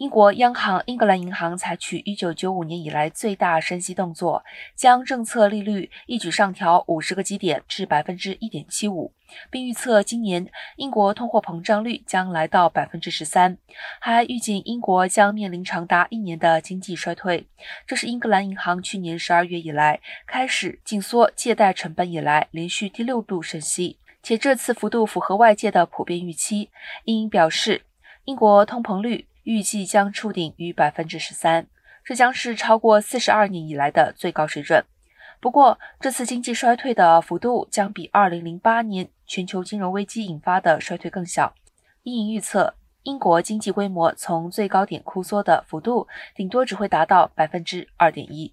英国央行英格兰银行采取1995年以来最大升息动作，将政策利率一举上调50个基点至百分之1.75，并预测今年英国通货膨胀率将来到百分之13，还预警英国将面临长达一年的经济衰退。这是英格兰银行去年12月以来开始紧缩借贷成本以来连续第六度升息，且这次幅度符合外界的普遍预期。英表示，英国通膨率。预计将触顶于百分之十三，这将是超过四十二年以来的最高水准。不过，这次经济衰退的幅度将比二零零八年全球金融危机引发的衰退更小。英银预测，英国经济规模从最高点枯缩的幅度，顶多只会达到百分之二点一。